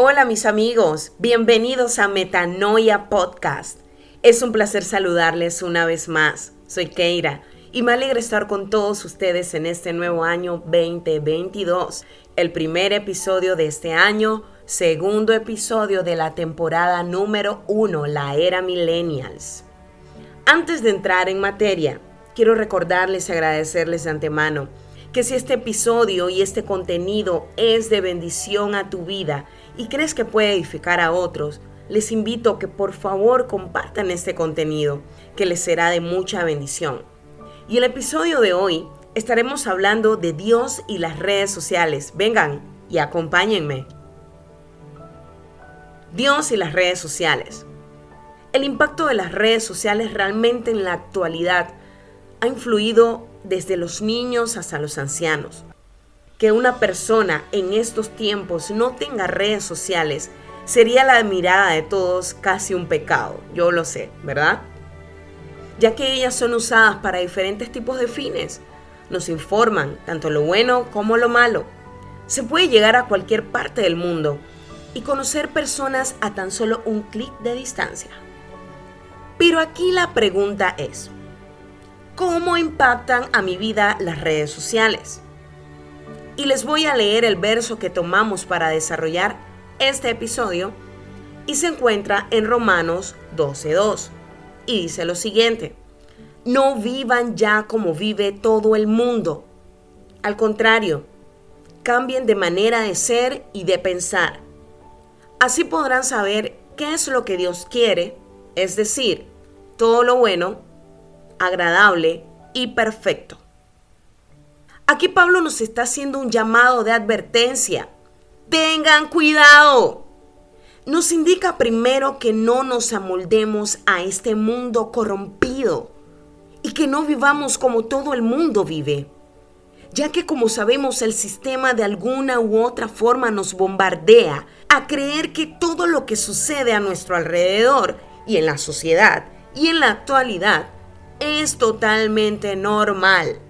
Hola mis amigos, bienvenidos a Metanoia Podcast. Es un placer saludarles una vez más. Soy Keira y me alegra estar con todos ustedes en este nuevo año 2022, el primer episodio de este año, segundo episodio de la temporada número uno, la era millennials. Antes de entrar en materia, quiero recordarles y agradecerles de antemano que si este episodio y este contenido es de bendición a tu vida y crees que puede edificar a otros, les invito que por favor compartan este contenido, que les será de mucha bendición. Y el episodio de hoy estaremos hablando de Dios y las redes sociales. Vengan y acompáñenme. Dios y las redes sociales. El impacto de las redes sociales realmente en la actualidad ha influido desde los niños hasta los ancianos. Que una persona en estos tiempos no tenga redes sociales sería la mirada de todos casi un pecado, yo lo sé, ¿verdad? Ya que ellas son usadas para diferentes tipos de fines, nos informan tanto lo bueno como lo malo. Se puede llegar a cualquier parte del mundo y conocer personas a tan solo un clic de distancia. Pero aquí la pregunta es, ¿cómo impactan a mi vida las redes sociales? Y les voy a leer el verso que tomamos para desarrollar este episodio y se encuentra en Romanos 12.2 y dice lo siguiente, no vivan ya como vive todo el mundo. Al contrario, cambien de manera de ser y de pensar. Así podrán saber qué es lo que Dios quiere, es decir, todo lo bueno, agradable y perfecto. Aquí Pablo nos está haciendo un llamado de advertencia. Tengan cuidado. Nos indica primero que no nos amoldemos a este mundo corrompido y que no vivamos como todo el mundo vive, ya que como sabemos el sistema de alguna u otra forma nos bombardea a creer que todo lo que sucede a nuestro alrededor y en la sociedad y en la actualidad es totalmente normal.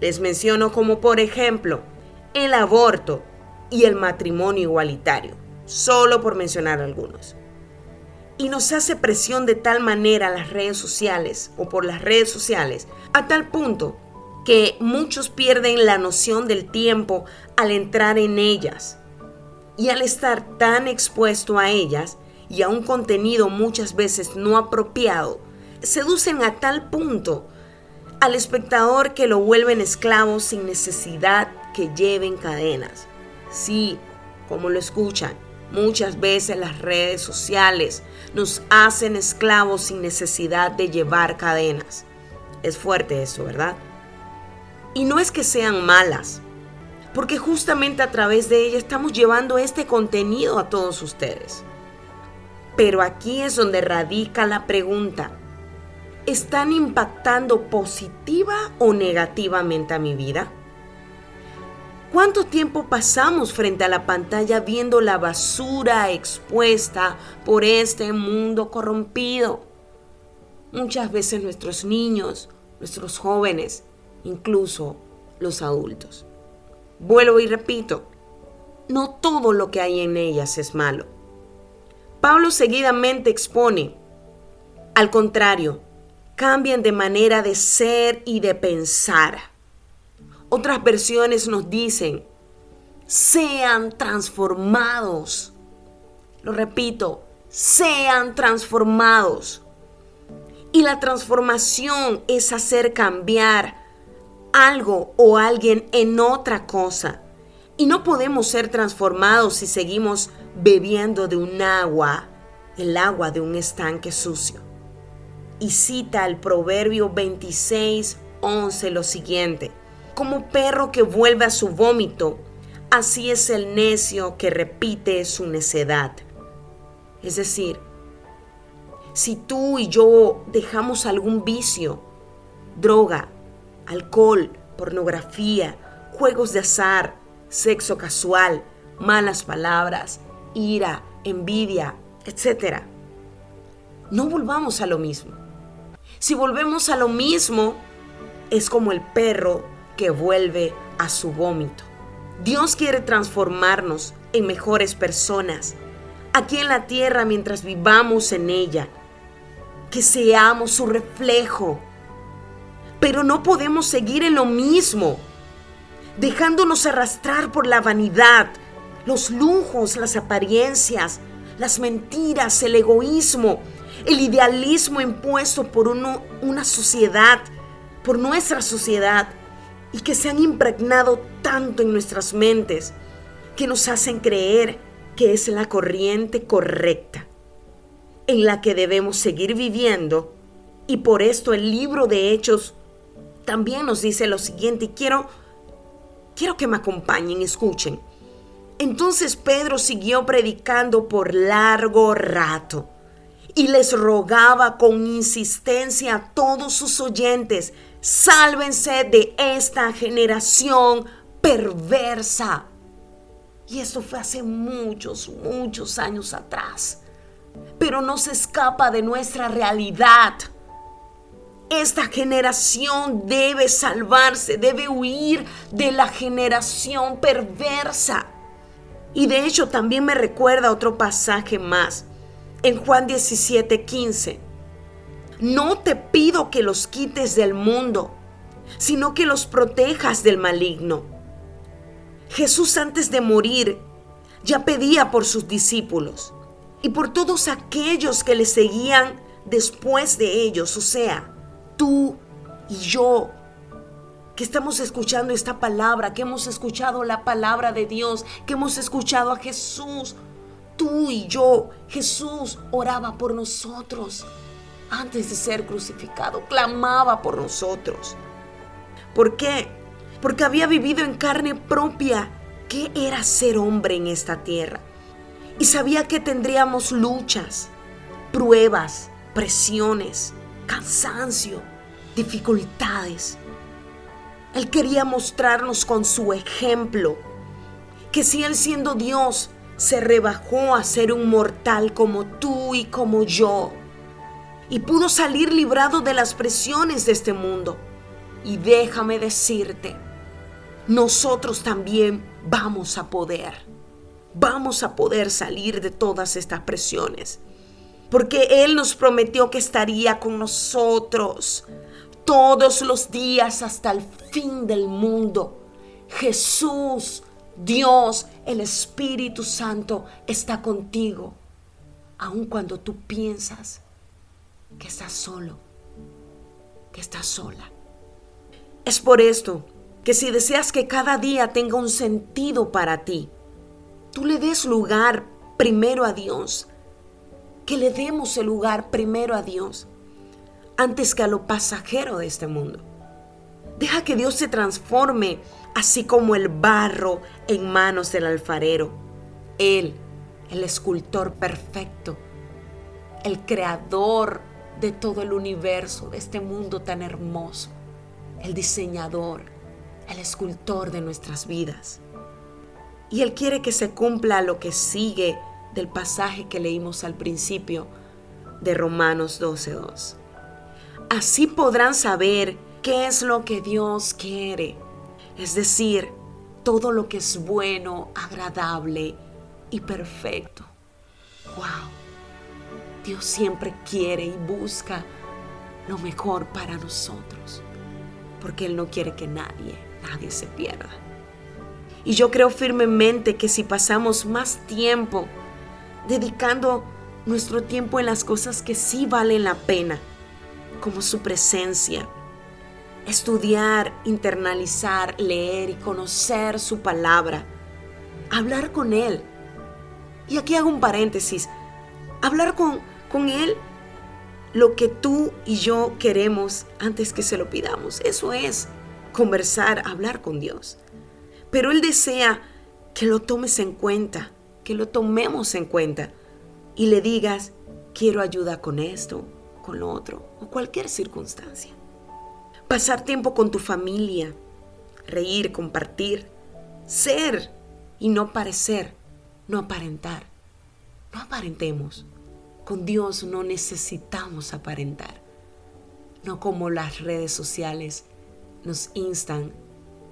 Les menciono como por ejemplo el aborto y el matrimonio igualitario, solo por mencionar algunos. Y nos hace presión de tal manera las redes sociales o por las redes sociales, a tal punto que muchos pierden la noción del tiempo al entrar en ellas. Y al estar tan expuesto a ellas y a un contenido muchas veces no apropiado, seducen a tal punto al espectador que lo vuelven esclavo sin necesidad que lleven cadenas. Sí, como lo escuchan, muchas veces las redes sociales nos hacen esclavos sin necesidad de llevar cadenas. Es fuerte eso, ¿verdad? Y no es que sean malas, porque justamente a través de ellas estamos llevando este contenido a todos ustedes. Pero aquí es donde radica la pregunta están impactando positiva o negativamente a mi vida? ¿Cuánto tiempo pasamos frente a la pantalla viendo la basura expuesta por este mundo corrompido? Muchas veces nuestros niños, nuestros jóvenes, incluso los adultos. Vuelvo y repito, no todo lo que hay en ellas es malo. Pablo seguidamente expone, al contrario, Cambien de manera de ser y de pensar. Otras versiones nos dicen, sean transformados. Lo repito, sean transformados. Y la transformación es hacer cambiar algo o alguien en otra cosa. Y no podemos ser transformados si seguimos bebiendo de un agua, el agua de un estanque sucio y cita el Proverbio 26, 11 lo siguiente. Como perro que vuelve a su vómito, así es el necio que repite su necedad. Es decir, si tú y yo dejamos algún vicio, droga, alcohol, pornografía, juegos de azar, sexo casual, malas palabras, ira, envidia, etc., no volvamos a lo mismo. Si volvemos a lo mismo, es como el perro que vuelve a su vómito. Dios quiere transformarnos en mejores personas, aquí en la tierra mientras vivamos en ella, que seamos su reflejo. Pero no podemos seguir en lo mismo, dejándonos arrastrar por la vanidad, los lujos, las apariencias, las mentiras, el egoísmo, el idealismo impuesto por una sociedad, por nuestra sociedad, y que se han impregnado tanto en nuestras mentes que nos hacen creer que es la corriente correcta en la que debemos seguir viviendo. Y por esto el libro de Hechos también nos dice lo siguiente, y quiero, quiero que me acompañen, escuchen. Entonces Pedro siguió predicando por largo rato y les rogaba con insistencia a todos sus oyentes, sálvense de esta generación perversa. Y esto fue hace muchos, muchos años atrás. Pero no se escapa de nuestra realidad. Esta generación debe salvarse, debe huir de la generación perversa. Y de hecho también me recuerda otro pasaje más, en Juan 17, 15. No te pido que los quites del mundo, sino que los protejas del maligno. Jesús antes de morir ya pedía por sus discípulos y por todos aquellos que le seguían después de ellos, o sea, tú y yo, que estamos escuchando esta palabra, que hemos escuchado la palabra de Dios, que hemos escuchado a Jesús. Tú y yo, Jesús oraba por nosotros antes de ser crucificado, clamaba por nosotros. ¿Por qué? Porque había vivido en carne propia qué era ser hombre en esta tierra. Y sabía que tendríamos luchas, pruebas, presiones, cansancio, dificultades. Él quería mostrarnos con su ejemplo que si Él siendo Dios se rebajó a ser un mortal como tú y como yo, y pudo salir librado de las presiones de este mundo. Y déjame decirte, nosotros también vamos a poder, vamos a poder salir de todas estas presiones, porque Él nos prometió que estaría con nosotros todos los días hasta el fin del mundo. Jesús, Dios, el Espíritu Santo está contigo, aun cuando tú piensas que estás solo, que estás sola. Es por esto que si deseas que cada día tenga un sentido para ti, tú le des lugar primero a Dios, que le demos el lugar primero a Dios antes que a lo pasajero de este mundo. Deja que Dios se transforme así como el barro en manos del alfarero. Él, el escultor perfecto, el creador de todo el universo, de este mundo tan hermoso, el diseñador, el escultor de nuestras vidas. Y Él quiere que se cumpla lo que sigue del pasaje que leímos al principio de Romanos 12.2. Así podrán saber qué es lo que Dios quiere, es decir, todo lo que es bueno, agradable y perfecto. ¡Wow! Dios siempre quiere y busca lo mejor para nosotros, porque Él no quiere que nadie, nadie se pierda. Y yo creo firmemente que si pasamos más tiempo dedicando nuestro tiempo en las cosas que sí valen la pena, como su presencia. Estudiar, internalizar, leer y conocer su palabra. Hablar con Él. Y aquí hago un paréntesis. Hablar con, con Él lo que tú y yo queremos antes que se lo pidamos. Eso es conversar, hablar con Dios. Pero Él desea que lo tomes en cuenta, que lo tomemos en cuenta y le digas, quiero ayuda con esto, con lo otro o cualquier circunstancia. Pasar tiempo con tu familia, reír, compartir, ser y no parecer, no aparentar. No aparentemos. Con Dios no necesitamos aparentar. No como las redes sociales nos instan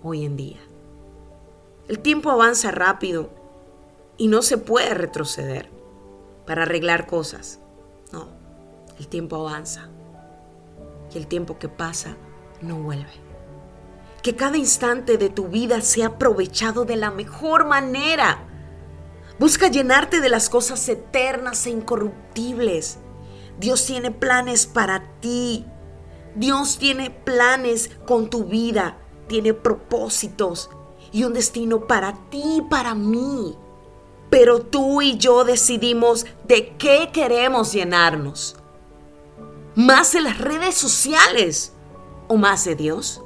hoy en día. El tiempo avanza rápido Y no se puede retroceder para arreglar cosas. No, el tiempo avanza. Y el tiempo que pasa no vuelve. Que cada instante de tu vida sea aprovechado de la mejor manera. Busca llenarte de las cosas eternas e incorruptibles. Dios tiene planes para ti. Dios tiene planes con tu vida. Tiene propósitos y un destino para ti y para mí. Pero tú y yo decidimos de qué queremos llenarnos. ¿Más de las redes sociales o más de Dios?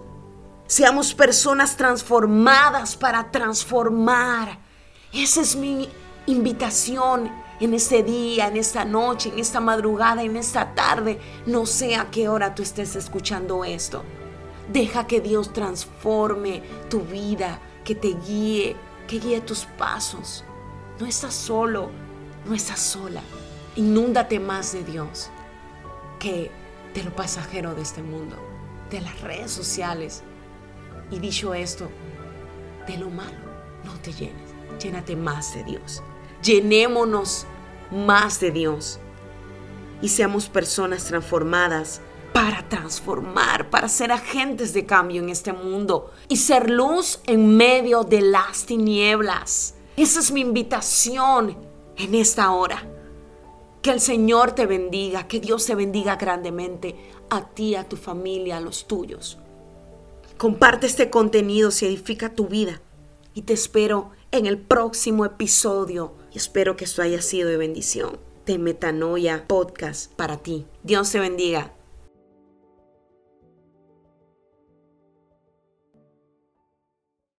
Seamos personas transformadas para transformar. Esa es mi invitación en este día, en esta noche, en esta madrugada, en esta tarde. No sé a qué hora tú estés escuchando esto. Deja que Dios transforme tu vida, que te guíe, que guíe tus pasos. No estás solo, no estás sola. Inúndate más de Dios que de lo pasajero de este mundo, de las redes sociales. Y dicho esto, de lo malo, no te llenes, llénate más de Dios. Llenémonos más de Dios y seamos personas transformadas para transformar, para ser agentes de cambio en este mundo y ser luz en medio de las tinieblas. Esa es mi invitación en esta hora. Que el Señor te bendiga, que Dios te bendiga grandemente a ti, a tu familia, a los tuyos. Comparte este contenido si edifica tu vida y te espero en el próximo episodio y espero que esto haya sido de bendición de Metanoia Podcast para ti. Dios te bendiga.